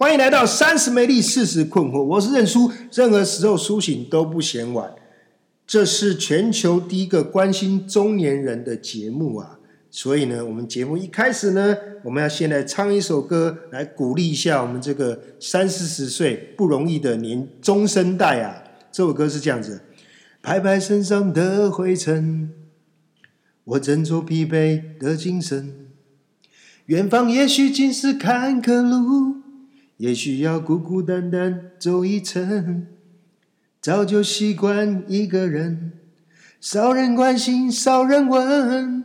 欢迎来到三十美丽，四十困惑。我是认输，任何时候苏醒都不嫌晚。这是全球第一个关心中年人的节目啊！所以呢，我们节目一开始呢，我们要先来唱一首歌，来鼓励一下我们这个三四十岁不容易的年中生代啊！这首歌是这样子：拍拍身上的灰尘，我振作疲惫的精神。远方也许尽是坎坷路，也许要孤孤单单走一程。早就习惯一个人，少人关心，少人问。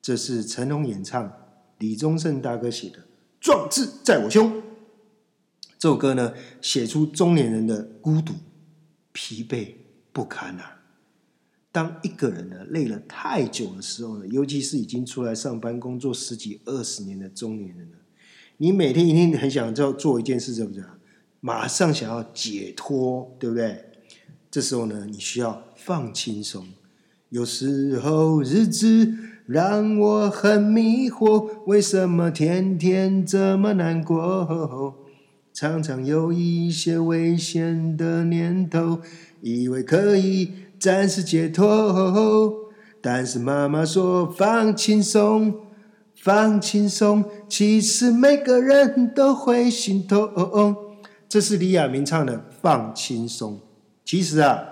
这是成龙演唱，李宗盛大哥写的《壮志在我胸》。这首歌呢，写出中年人的孤独、疲惫不堪啊。当一个人呢累了太久的时候呢，尤其是已经出来上班工作十几二十年的中年人呢，你每天一定很想要做一件事，是不是？马上想要解脱，对不对？这时候呢，你需要放轻松。有时候日子让我很迷惑，为什么天天这么难过？常常有一些危险的念头，以为可以暂时解脱，但是妈妈说放轻松，放轻松，其实每个人都会心痛。这是李亚明唱的《放轻松》。其实啊，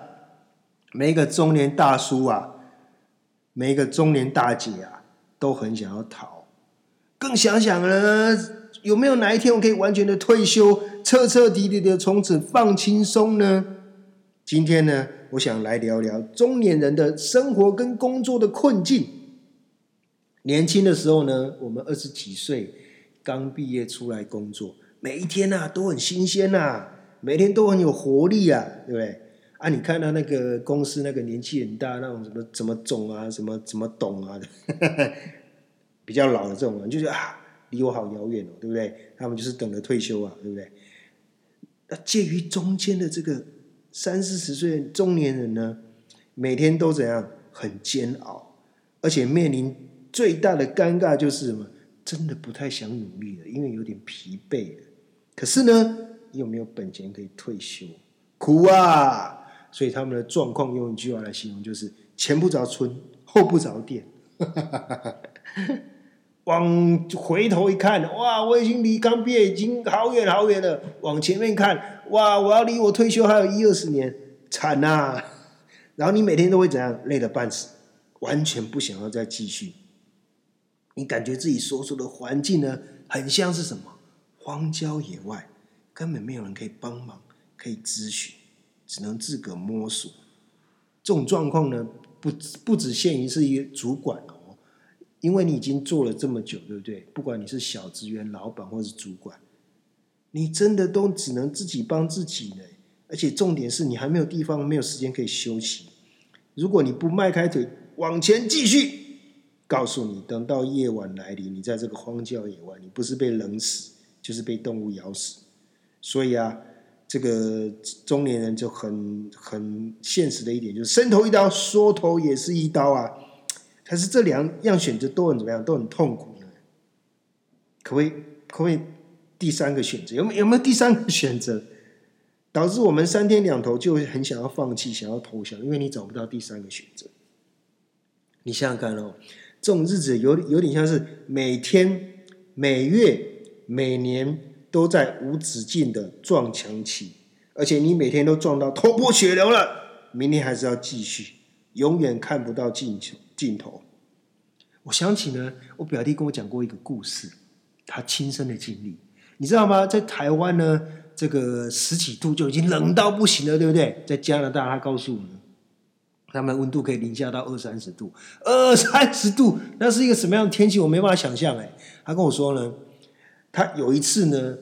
每一个中年大叔啊，每一个中年大姐啊，都很想要逃。更想想呢，有没有哪一天我可以完全的退休，彻彻底底的从此放轻松呢？今天呢，我想来聊聊中年人的生活跟工作的困境。年轻的时候呢，我们二十几岁刚毕业出来工作。每一天呐都很新鲜呐，每天都很有活力啊，对不对？啊，你看到那个公司那个年纪很大那种什么怎么总啊，什么怎么懂啊的，比较老的这种人，就觉得啊，离我好遥远哦，对不对？他们就是等着退休啊，对不对？那介于中间的这个三四十岁中年人呢，每天都怎样？很煎熬，而且面临最大的尴尬就是什么？真的不太想努力了，因为有点疲惫了。可是呢，你有没有本钱可以退休？苦啊！所以他们的状况用一句话来形容，就是前不着村，后不着店。往回头一看，哇，我已经离刚毕业已经好远好远了。往前面看，哇，我要离我退休还有一二十年，惨呐！然后你每天都会怎样？累得半死，完全不想要再继续。你感觉自己所处的环境呢，很像是什么？荒郊野外，根本没有人可以帮忙，可以咨询，只能自个摸索。这种状况呢，不不只限于是一个主管哦，因为你已经做了这么久，对不对？不管你是小职员、老板或是主管，你真的都只能自己帮自己呢。而且重点是你还没有地方、没有时间可以休息。如果你不迈开腿往前继续，告诉你，等到夜晚来临，你在这个荒郊野外，你不是被冷死。就是被动物咬死，所以啊，这个中年人就很很现实的一点，就是伸头一刀，缩头也是一刀啊。但是这两样选择都很怎么样，都很痛苦。可不可以？可不可以？第三个选择有没有没有第三个选择，导致我们三天两头就很想要放弃，想要投降，因为你找不到第三个选择。你想想看哦，这种日子有有点像是每天每月。每年都在无止境的撞墙期，而且你每天都撞到头破血流了，明天还是要继续，永远看不到尽头。尽头。我想起呢，我表弟跟我讲过一个故事，他亲身的经历，你知道吗？在台湾呢，这个十几度就已经冷到不行了，对不对？在加拿大，他告诉我们，他们温度可以零下到二三十度，二三十度，那是一个什么样的天气？我没办法想象。哎，他跟我说呢。他有一次呢，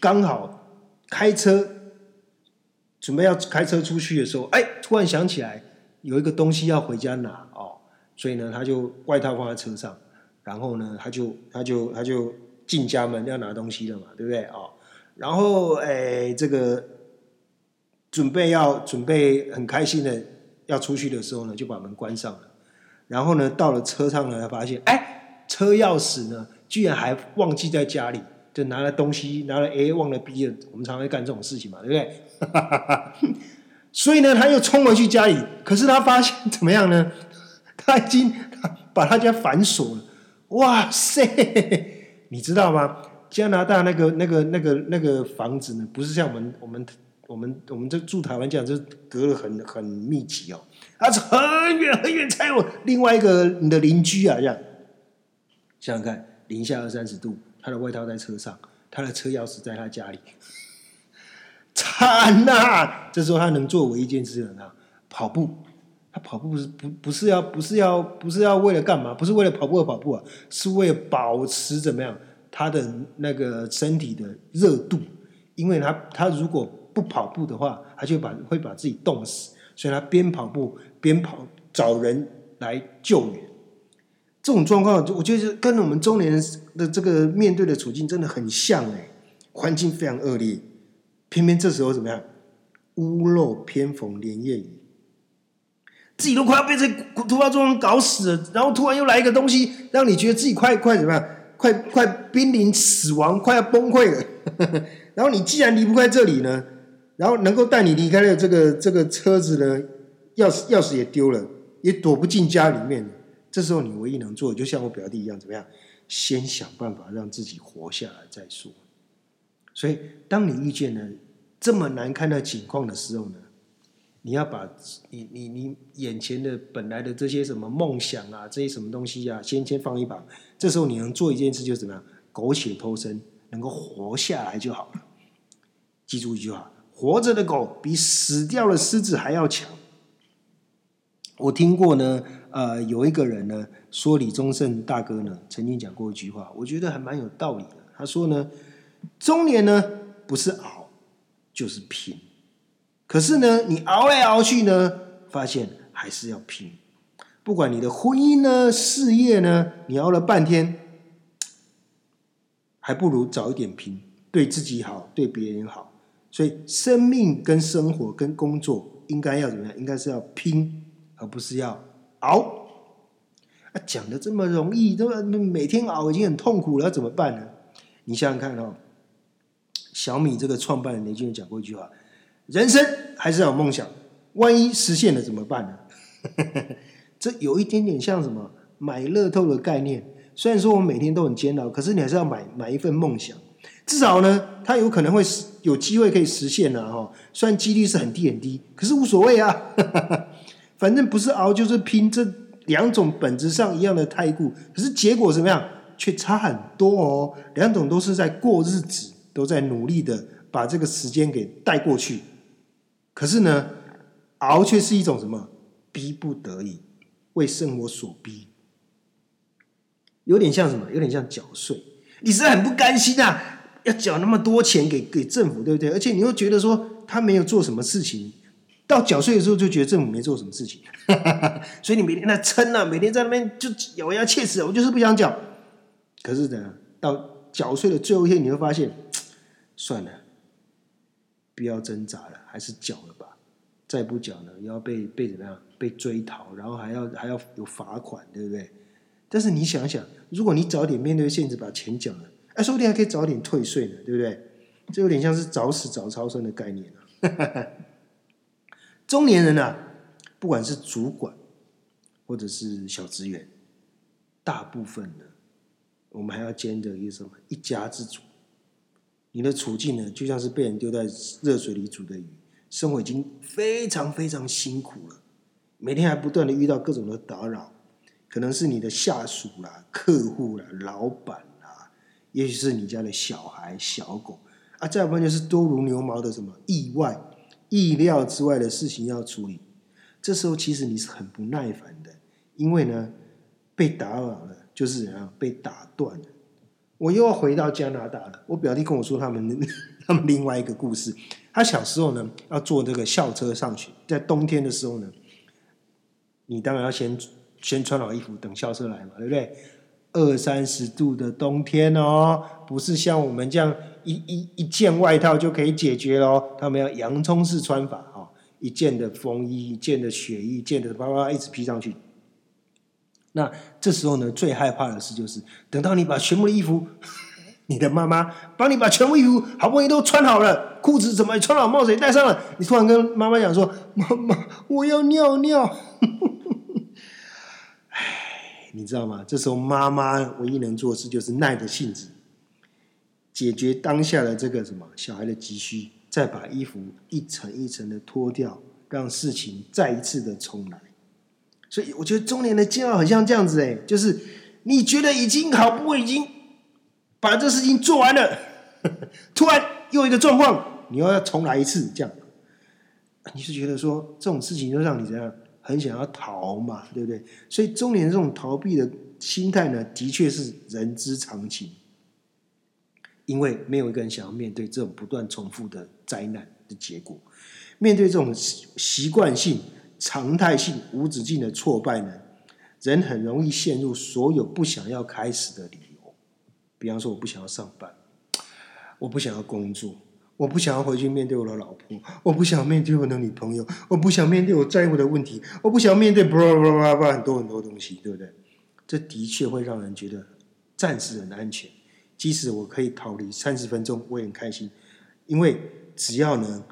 刚好开车准备要开车出去的时候，哎，突然想起来有一个东西要回家拿哦，所以呢，他就外套放在车上，然后呢，他就他就他就进家门要拿东西了嘛，对不对哦？然后哎，这个准备要准备很开心的要出去的时候呢，就把门关上了。然后呢，到了车上呢，发现哎，车钥匙呢，居然还忘记在家里。就拿了东西，拿了 A 忘了 B 了，我们常会干这种事情嘛，对不对？所以呢，他又冲回去家里，可是他发现怎么样呢？他已经 把他家反锁了。哇塞，你知道吗？加拿大那个、那个、那个、那个房子呢，不是像我们、我们、我们、我们这住台湾这样，就隔了很很密集哦。他是很远很远才有另外一个你的邻居啊，这样。想想看，零下二三十度，他的外套在车上，他的车钥匙在他家里，惨呐！这时候他能做唯一一件事呢，跑步。他跑步不是不不是要不是要不是要为了干嘛？不是为了跑步而跑步啊，是为了保持怎么样他的那个身体的热度。因为他他如果不跑步的话，他就把会把自己冻死，所以他边跑步边跑找人来救援。这种状况，我觉得跟我们中年人的这个面对的处境真的很像哎，环境非常恶劣，偏偏这时候怎么样？屋漏偏逢连夜雨。自己都快要被这突发状况搞死了，然后突然又来一个东西，让你觉得自己快快怎么样？快快濒临死亡，快要崩溃了。然后你既然离不开这里呢，然后能够带你离开的这个这个车子呢，钥匙钥匙也丢了，也躲不进家里面。这时候你唯一能做的，就像我表弟一样，怎么样？先想办法让自己活下来再说。所以，当你遇见了这么难看的情况的时候呢？你要把你你你眼前的本来的这些什么梦想啊，这些什么东西啊，先先放一旁。这时候你能做一件事，就是怎么样？苟且偷生，能够活下来就好了。记住一句话：活着的狗比死掉的狮子还要强。我听过呢，呃，有一个人呢说李宗盛大哥呢曾经讲过一句话，我觉得还蛮有道理的。他说呢，中年呢不是熬就是拼。可是呢，你熬来熬去呢，发现还是要拼。不管你的婚姻呢、事业呢，你熬了半天，还不如早一点拼，对自己好，对别人好。所以，生命跟生活跟工作应该要怎么样？应该是要拼，而不是要熬。啊，讲的这么容易，对吧？每天熬已经很痛苦了，怎么办呢？你想想看哦，小米这个创办人雷军讲过一句话。人生还是要有梦想，万一实现了怎么办呢？这有一点点像什么买乐透的概念。虽然说我每天都很煎熬，可是你还是要买买一份梦想，至少呢，它有可能会实有机会可以实现的哈。虽然几率是很低很低，可是无所谓啊，反正不是熬就是拼，这两种本质上一样的态度，可是结果怎么样却差很多哦。两种都是在过日子，都在努力的把这个时间给带过去。可是呢，熬却是一种什么？逼不得已，为生活所逼，有点像什么？有点像缴税。你是很不甘心啊，要缴那么多钱给给政府，对不对？而且你又觉得说他没有做什么事情，到缴税的时候就觉得政府没做什么事情，所以你每天在撑啊，每天在那边就咬牙切齿，我就是不想缴。可是呢，到缴税的最后一天，你会发现，算了。不要挣扎了，还是缴了吧。再不缴呢，要被被怎么样？被追讨，然后还要还要有罚款，对不对？但是你想想，如果你早点面对现实，把钱缴了，哎，说不定还可以早点退税呢，对不对？这有点像是早死早超生的概念啊。中年人啊，不管是主管或者是小职员，大部分呢，我们还要兼着一个什么一家之主。你的处境呢，就像是被人丢在热水里煮的鱼，生活已经非常非常辛苦了，每天还不断的遇到各种的打扰，可能是你的下属啦、客户啦、老板，也许是你家的小孩、小狗啊，再不然就是多如牛毛的什么意外、意料之外的事情要处理，这时候其实你是很不耐烦的，因为呢，被打扰了就是怎样被打断了。我又要回到加拿大了。我表弟跟我说他们 他们另外一个故事。他小时候呢，要坐这个校车上学，在冬天的时候呢，你当然要先先穿好衣服等校车来嘛，对不对？二三十度的冬天哦，不是像我们这样一一一件外套就可以解决咯。他们要洋葱式穿法哦，一件的风衣，一件的雪衣，一件的叭叭一直披上去。那这时候呢，最害怕的事就是等到你把全部的衣服 你的妈妈帮你把全部衣服好不容易都穿好了，裤子怎么穿好，帽子也戴上了，你突然跟妈妈讲说：“妈妈，我要尿尿。” 你知道吗？这时候妈妈唯一能做的事就是耐着性子，解决当下的这个什么小孩的急需，再把衣服一层一层的脱掉，让事情再一次的重来。所以我觉得中年的煎熬很像这样子，哎，就是你觉得已经好不容易已经把这事情做完了，突然又一个状况，你又要重来一次，这样，你是觉得说这种事情就让你怎样？很想要逃嘛，对不对？所以中年这种逃避的心态呢，的确是人之常情。因为没有一个人想要面对这种不断重复的灾难的结果，面对这种习惯性、常态性、无止境的挫败呢，人很容易陷入所有不想要开始的理由。比方说，我不想要上班，我不想要工作。我不想要回去面对我的老婆，我不想面对我的女朋友，我不想面对我在乎的问题，我不想面对不不不不很多很多东西，对不对？这的确会让人觉得暂时很安全，即使我可以逃离三十分钟，我也很开心，因为只要能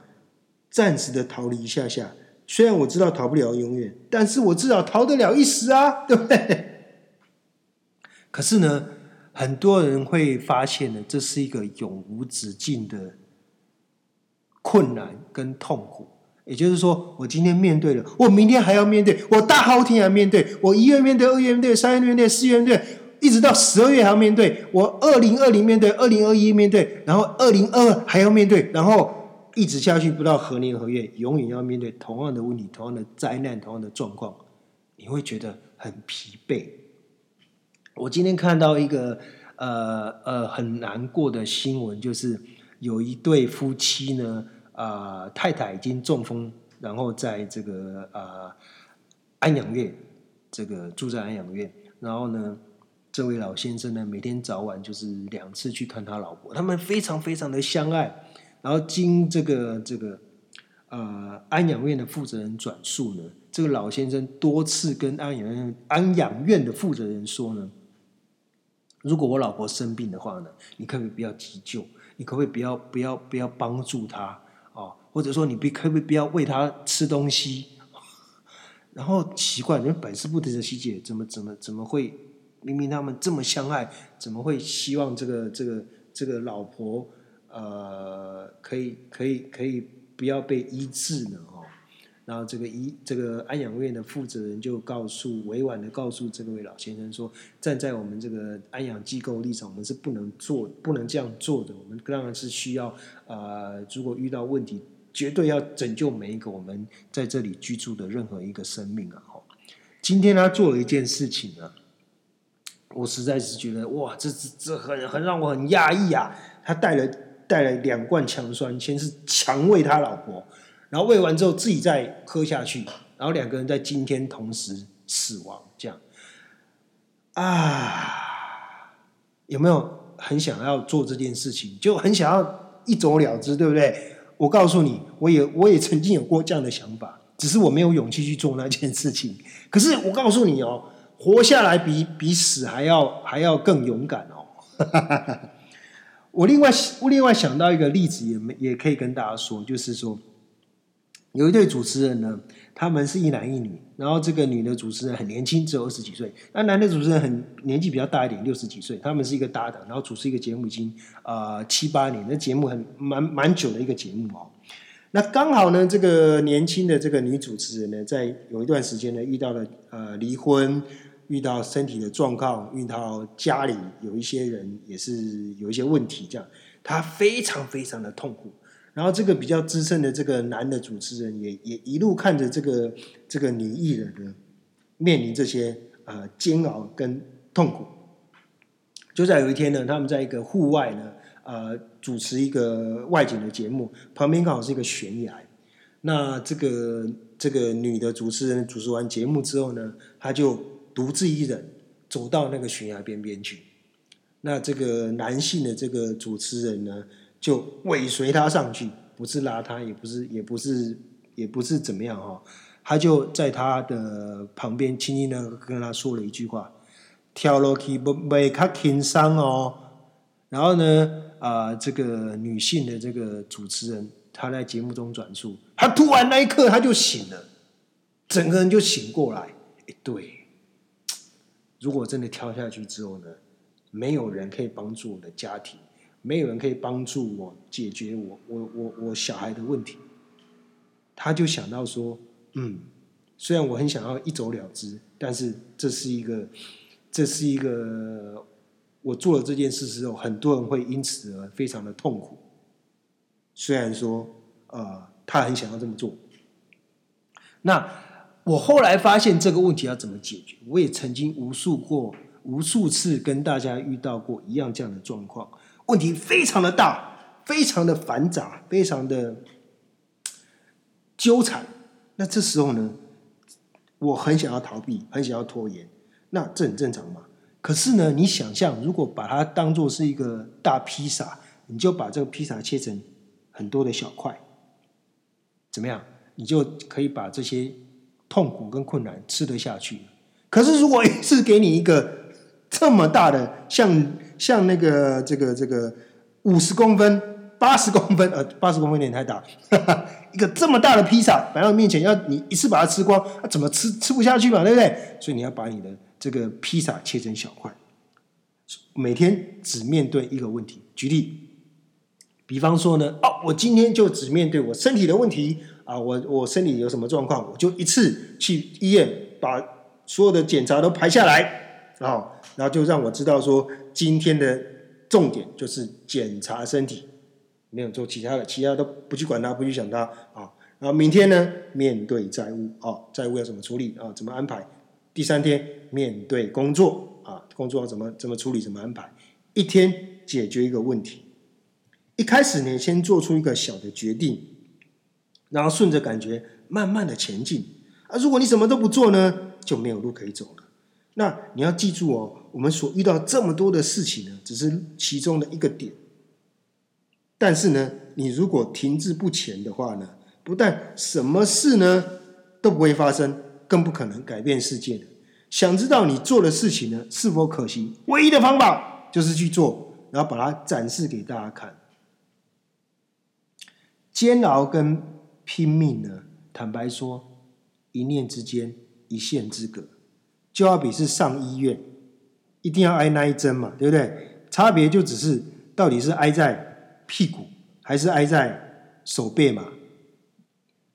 暂时的逃离一下下，虽然我知道逃不了永远，但是我至少逃得了一时啊，对不对？可是呢，很多人会发现呢，这是一个永无止境的。困难跟痛苦，也就是说，我今天面对了，我明天还要面对，我大后天还面对，我一月面对，二月面对，三月面对，四月面对，一直到十二月还要面对，我二零二零面对，二零二一面对，然后二零二二还要面对，然后一直下去，不到何年何月，永远要面对同样的问题、同样的灾难、同样的状况，你会觉得很疲惫。我今天看到一个呃呃很难过的新闻，就是有一对夫妻呢。啊，太太已经中风，然后在这个啊安养院，这个住在安养院。然后呢，这位老先生呢，每天早晚就是两次去看他老婆，他们非常非常的相爱。然后经这个这个呃安养院的负责人转述呢，这个老先生多次跟安养院安养院的负责人说呢，如果我老婆生病的话呢，你可不可以不要急救？你可不可以不要不要不要帮助她？或者说你不可不不要喂他吃东西？然后奇怪，人百思不得其解，怎么怎么怎么会？明明他们这么相爱，怎么会希望这个这个这个老婆呃可以可以可以不要被医治呢？哦然后这个医这个安养院的负责人就告诉委婉的告诉这位老先生说，站在我们这个安养机构立场，我们是不能做不能这样做的。我们当然是需要呃，如果遇到问题，绝对要拯救每一个我们在这里居住的任何一个生命啊！哈，今天他做了一件事情呢，我实在是觉得哇，这这这很很让我很压抑啊！他带了带了两罐强酸，先是强喂他老婆。然后喂完之后自己再喝下去，然后两个人在今天同时死亡，这样啊，有没有很想要做这件事情？就很想要一走了之，对不对？我告诉你，我也我也曾经有过这样的想法，只是我没有勇气去做那件事情。可是我告诉你哦，活下来比比死还要还要更勇敢哦。我另外我另外想到一个例子，也没也可以跟大家说，就是说。有一对主持人呢，他们是一男一女，然后这个女的主持人很年轻，只有二十几岁，那男的主持人很年纪比较大一点，六十几岁。他们是一个搭档，然后主持一个节目已经啊七八年，那节目很蛮蛮久的一个节目哦。那刚好呢，这个年轻的这个女主持人呢，在有一段时间呢，遇到了呃离婚，遇到身体的状况，遇到家里有一些人也是有一些问题，这样她非常非常的痛苦。然后这个比较资深的这个男的主持人也也一路看着这个这个女艺人呢面临这些呃煎熬跟痛苦。就在有一天呢，他们在一个户外呢呃主持一个外景的节目，旁边刚好是一个悬崖。那这个这个女的主持人主持完节目之后呢，她就独自一人走到那个悬崖边边去。那这个男性的这个主持人呢？就尾随他上去，不是拉他，也不是，也不是，也不是怎么样哈。他就在他的旁边轻轻的跟他说了一句话：“跳楼梯不没卡轻伤哦。”然后呢，啊，这个女性的这个主持人，她在节目中转述，她突然那一刻她就醒了，整个人就醒过来。哎，对，如果真的跳下去之后呢，没有人可以帮助我的家庭，没有人可以帮助我解决我我我我小孩的问题，他就想到说，嗯，虽然我很想要一走了之，但是这是一个，这是一个。我做了这件事之后，很多人会因此而非常的痛苦。虽然说，呃，他很想要这么做。那我后来发现这个问题要怎么解决？我也曾经无数过、无数次跟大家遇到过一样这样的状况，问题非常的大，非常的繁杂，非常的纠缠。那这时候呢，我很想要逃避，很想要拖延。那这很正常嘛？可是呢，你想象如果把它当做是一个大披萨，你就把这个披萨切成很多的小块，怎么样？你就可以把这些痛苦跟困难吃得下去。可是如果 是给你一个这么大的，像像那个这个这个五十公分、八十公分，呃，八十公分有点太大，一个这么大的披萨摆到面前，要你一次把它吃光，怎么吃吃不下去嘛？对不对？所以你要把你的。这个披萨切成小块，每天只面对一个问题。举例，比方说呢，哦，我今天就只面对我身体的问题啊，我我身体有什么状况，我就一次去医院把所有的检查都排下来啊，然后就让我知道说今天的重点就是检查身体，没有做其他的，其他都不去管它，不去想它啊。然后明天呢，面对债务啊，债务要怎么处理啊，怎么安排？第三天面对工作啊，工作要怎么怎么处理，怎么安排？一天解决一个问题。一开始呢先做出一个小的决定，然后顺着感觉慢慢的前进。啊，如果你什么都不做呢，就没有路可以走了。那你要记住哦，我们所遇到这么多的事情呢，只是其中的一个点。但是呢，你如果停滞不前的话呢，不但什么事呢都不会发生。更不可能改变世界的。想知道你做的事情呢是否可行？唯一的方法就是去做，然后把它展示给大家看。煎熬跟拼命呢，坦白说，一念之间，一线之隔，就好比是上医院，一定要挨那一针嘛，对不对？差别就只是到底是挨在屁股，还是挨在手背嘛？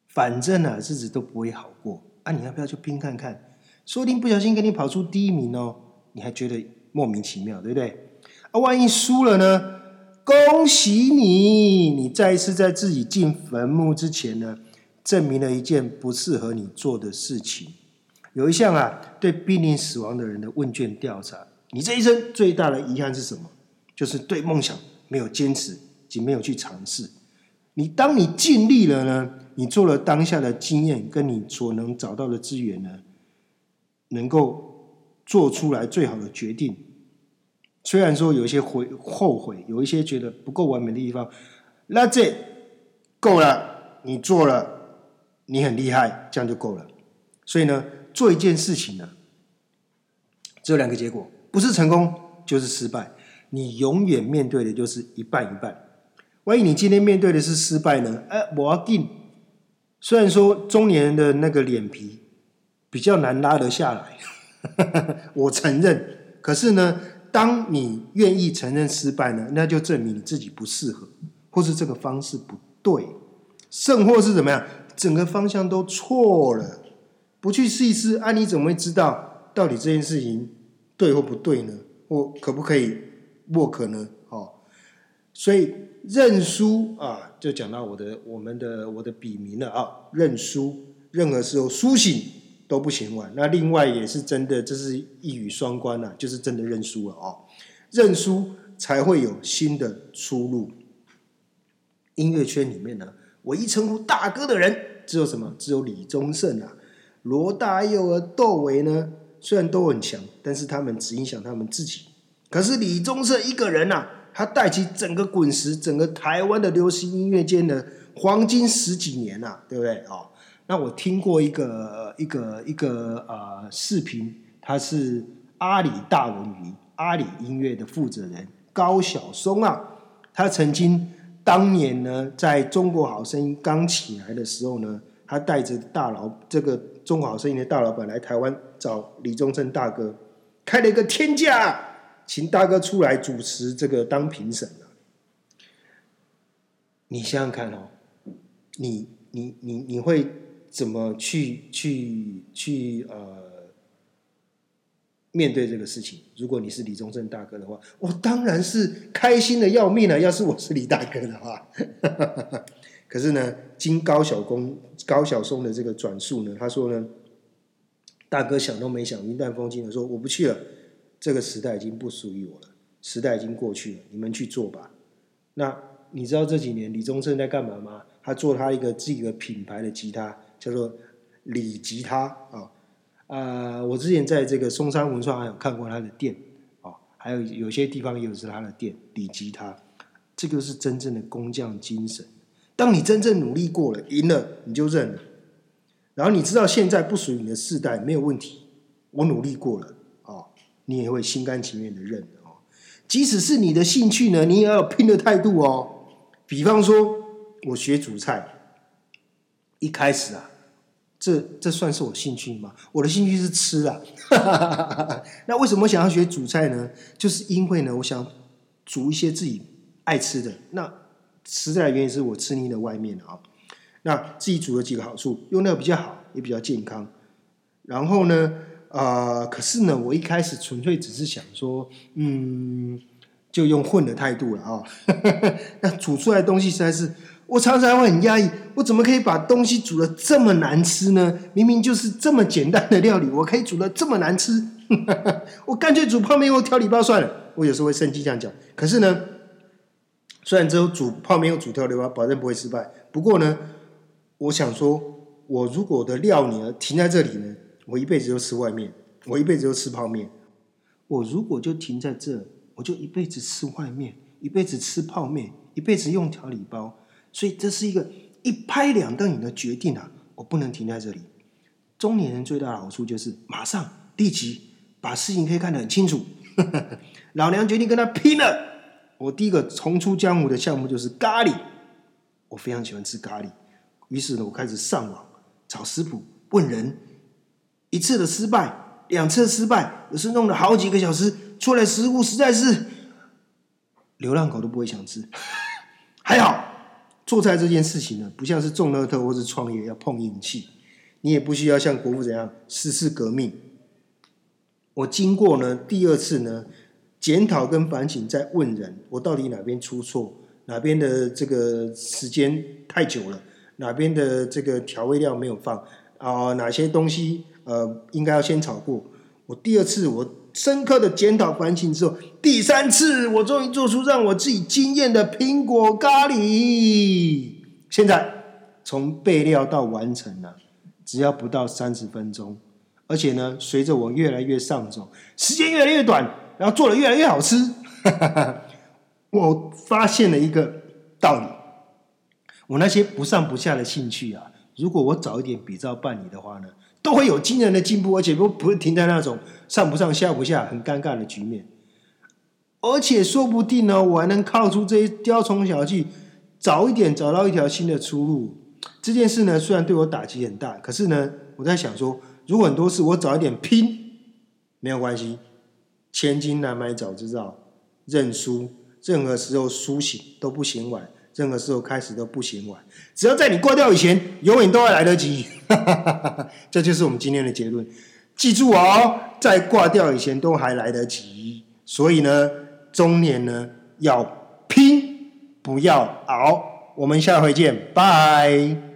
反正呢，日子都不会好过。啊，你要不要去拼看看？说不定不小心给你跑出第一名哦，你还觉得莫名其妙，对不对？啊，万一输了呢？恭喜你，你再一次在自己进坟墓之前呢，证明了一件不适合你做的事情。有一项啊，对濒临死亡的人的问卷调查，你这一生最大的遗憾是什么？就是对梦想没有坚持，及没有去尝试。你当你尽力了呢？你做了当下的经验，跟你所能找到的资源呢，能够做出来最好的决定。虽然说有一些悔后悔，有一些觉得不够完美的地方，那这够了，你做了，你很厉害，这样就够了。所以呢，做一件事情呢，只有两个结果，不是成功就是失败。你永远面对的就是一半一半。万一你今天面对的是失败呢？哎，我要定。虽然说中年人的那个脸皮比较难拉得下来，我承认。可是呢，当你愿意承认失败呢，那就证明你自己不适合，或是这个方式不对，甚或是怎么样，整个方向都错了。不去试一试，啊，你怎么会知道到底这件事情对或不对呢？或可不可以 work 呢？哦，所以认输啊。就讲到我的、我们的、我的笔名了啊！认输，任何时候苏醒都不行晚。那另外也是真的，这是一语双关呐，就是真的认输了啊！认输才会有新的出路。音乐圈里面呢，唯一称呼大哥的人只有什么？只有李宗盛啊！罗大佑和窦唯呢，虽然都很强，但是他们只影响他们自己。可是李宗盛一个人呐。他带起整个滚石，整个台湾的流行音乐界的黄金十几年呐，对不对啊？那我听过一个一个一个呃视频，他是阿里大文娱阿里音乐的负责人高晓松啊，他曾经当年呢，在中国好声音刚起来的时候呢，他带着大佬这个中国好声音的大老板来台湾找李宗盛大哥，开了一个天价，请大哥出来主持这个当评审。你想想看哦，你你你你会怎么去去去呃？面对这个事情，如果你是李宗盛大哥的话，我当然是开心的要命了。要是我是李大哥的话，可是呢，经高晓公高晓松的这个转述呢，他说呢，大哥想都没想，云淡风轻的说：“我不去了，这个时代已经不属于我了，时代已经过去了，你们去做吧。”那你知道这几年李宗盛在干嘛吗？他做他一个自己的品牌的吉他，叫做李吉他啊。啊，我之前在这个松山文创还有看过他的店，哦，还有有些地方也有是他的店，李吉他，这个是真正的工匠精神。当你真正努力过了，赢了，你就认了。然后你知道现在不属于你的世代，没有问题，我努力过了，哦，你也会心甘情愿的认哦。即使是你的兴趣呢，你也要拼的态度哦。比方说，我学煮菜，一开始啊。这这算是我兴趣吗？我的兴趣是吃啊。那为什么想要学煮菜呢？就是因为呢，我想煮一些自己爱吃的。那实在的原因是我吃腻了外面的啊。那自己煮有几个好处，用料比较好，也比较健康。然后呢，呃，可是呢，我一开始纯粹只是想说，嗯，就用混的态度了啊。那煮出来的东西实在是。我常常会很压抑，我怎么可以把东西煮的这么难吃呢？明明就是这么简单的料理，我可以煮的这么难吃。我干脆煮泡面或调理包算了。我有时候会生气这样讲。可是呢，虽然只有煮泡面或煮调理包，保证不会失败。不过呢，我想说，我如果的料理停在这里呢，我一辈子就吃外面，我一辈子就吃泡面。我如果就停在这，我就一辈子吃外面，一辈子吃泡面，一辈子用调理包。所以这是一个一拍两瞪眼的决定啊！我不能停在这里。中年人最大的好处就是马上立即把事情可以看得很清楚。老娘决定跟他拼了！我第一个重出江湖的项目就是咖喱，我非常喜欢吃咖喱。于是呢，我开始上网找食谱，问人。一次的失败，两次失败，有时弄了好几个小时，出来食物实在是流浪狗都不会想吃。还好。做菜这件事情呢，不像是中乐透或是创业要碰运气，你也不需要像国父怎样十次革命。我经过呢第二次呢检讨跟反省，在问人，我到底哪边出错，哪边的这个时间太久了，哪边的这个调味料没有放啊，哪些东西呃应该要先炒过。我第二次我。深刻的检讨反省之后，第三次我终于做出让我自己惊艳的苹果咖喱。现在从备料到完成了，只要不到三十分钟。而且呢，随着我越来越上手，时间越来越短，然后做的越来越好吃。我发现了一个道理：我那些不上不下的兴趣啊，如果我早一点比照办理的话呢？都会有惊人的进步，而且不不会停在那种上不上下不下很尴尬的局面，而且说不定呢，我还能靠出这些雕虫小技，早一点找到一条新的出路。这件事呢，虽然对我打击很大，可是呢，我在想说，如果很多事我早一点拼，没有关系，千金难买早知道，认输，任何时候苏醒都不嫌晚。任何时候开始都不嫌晚，只要在你挂掉以前，永远都会来得及。这就是我们今天的结论。记住哦，在挂掉以前都还来得及。所以呢，中年呢要拼，不要熬。我们下回见，拜。